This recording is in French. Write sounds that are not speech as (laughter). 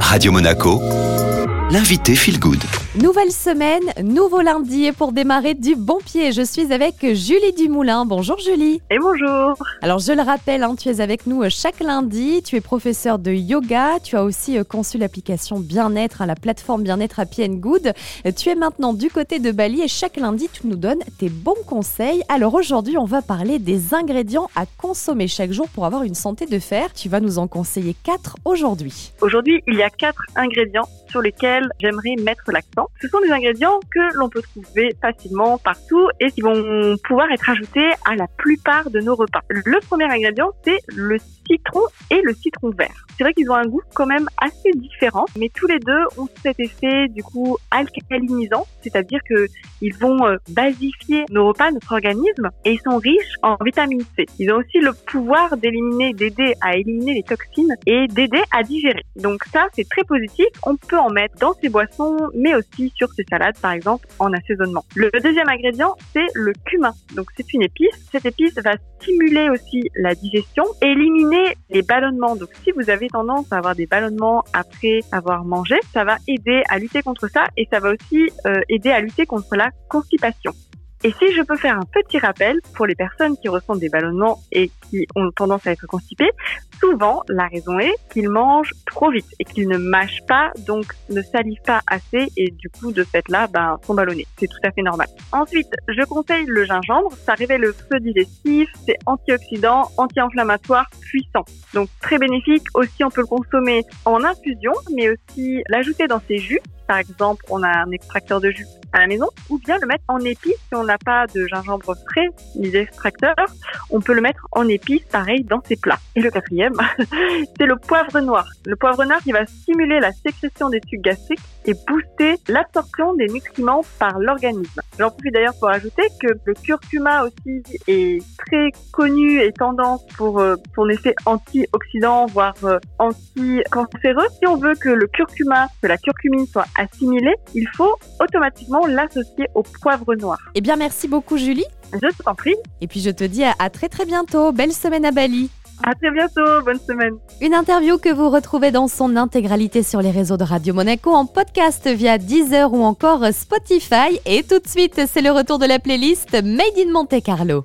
Radio Monaco, l'invité Feel Good. Nouvelle semaine, nouveau lundi et pour démarrer du bon pied, je suis avec Julie Dumoulin. Bonjour Julie. Et bonjour. Alors je le rappelle, hein, tu es avec nous chaque lundi, tu es professeur de yoga, tu as aussi euh, conçu l'application Bien-être, à la plateforme Bien-être Happy and Good. Tu es maintenant du côté de Bali et chaque lundi tu nous donnes tes bons conseils. Alors aujourd'hui on va parler des ingrédients à consommer chaque jour pour avoir une santé de fer. Tu vas nous en conseiller quatre aujourd'hui. Aujourd'hui il y a quatre ingrédients sur lesquels j'aimerais mettre l'accent. Ce sont des ingrédients que l'on peut trouver facilement partout et qui vont pouvoir être ajoutés à la plupart de nos repas. Le premier ingrédient, c'est le citron et le citron vert. C'est vrai qu'ils ont un goût quand même assez différent, mais tous les deux ont cet effet du coup alcalinisant, c'est-à-dire que ils vont euh, basifier nos repas, notre organisme, et ils sont riches en vitamine C. Ils ont aussi le pouvoir d'éliminer, d'aider à éliminer les toxines et d'aider à digérer. Donc ça, c'est très positif. On peut en mettre dans ses boissons, mais aussi sur ses salades, par exemple, en assaisonnement. Le deuxième ingrédient, c'est le cumin. Donc c'est une épice. Cette épice va stimuler aussi la digestion, éliminer les ballonnements. Donc si vous avez tendance à avoir des ballonnements après avoir mangé, ça va aider à lutter contre ça et ça va aussi euh, aider à lutter contre la constipation. Et si je peux faire un petit rappel pour les personnes qui ressentent des ballonnements et qui ont tendance à être constipées, souvent la raison est qu'ils mangent trop vite et qu'ils ne mâchent pas, donc ne salivent pas assez et du coup de fait là, ben, sont ballonnés. C'est tout à fait normal. Ensuite, je conseille le gingembre. Ça révèle le feu digestif, c'est antioxydant, anti-inflammatoire, puissant. Donc très bénéfique. Aussi, on peut le consommer en infusion, mais aussi l'ajouter dans ses jus. Par exemple, on a un extracteur de jus à la maison, ou bien le mettre en épices si on n'a pas de gingembre frais ni d'extracteur. On peut le mettre en épices, pareil, dans ses plats. Et le quatrième, (laughs) c'est le poivre noir. Le poivre noir qui va stimuler la sécrétion des tubes gastriques et booster l'absorption des nutriments par l'organisme. J'en profite d'ailleurs pour ajouter que le curcuma aussi est très connu et tendance pour euh, son effet antioxydant, voire euh, anti-cancéreux. Si on veut que le curcuma, que la curcumine soit assimilée, il faut automatiquement l'associer au poivre noir. Eh bien merci beaucoup Julie. Je t'en prie. Et puis je te dis à très très bientôt. Belle semaine à Bali. À très bientôt, bonne semaine. Une interview que vous retrouvez dans son intégralité sur les réseaux de Radio Monaco en podcast via Deezer ou encore Spotify. Et tout de suite, c'est le retour de la playlist Made in Monte Carlo.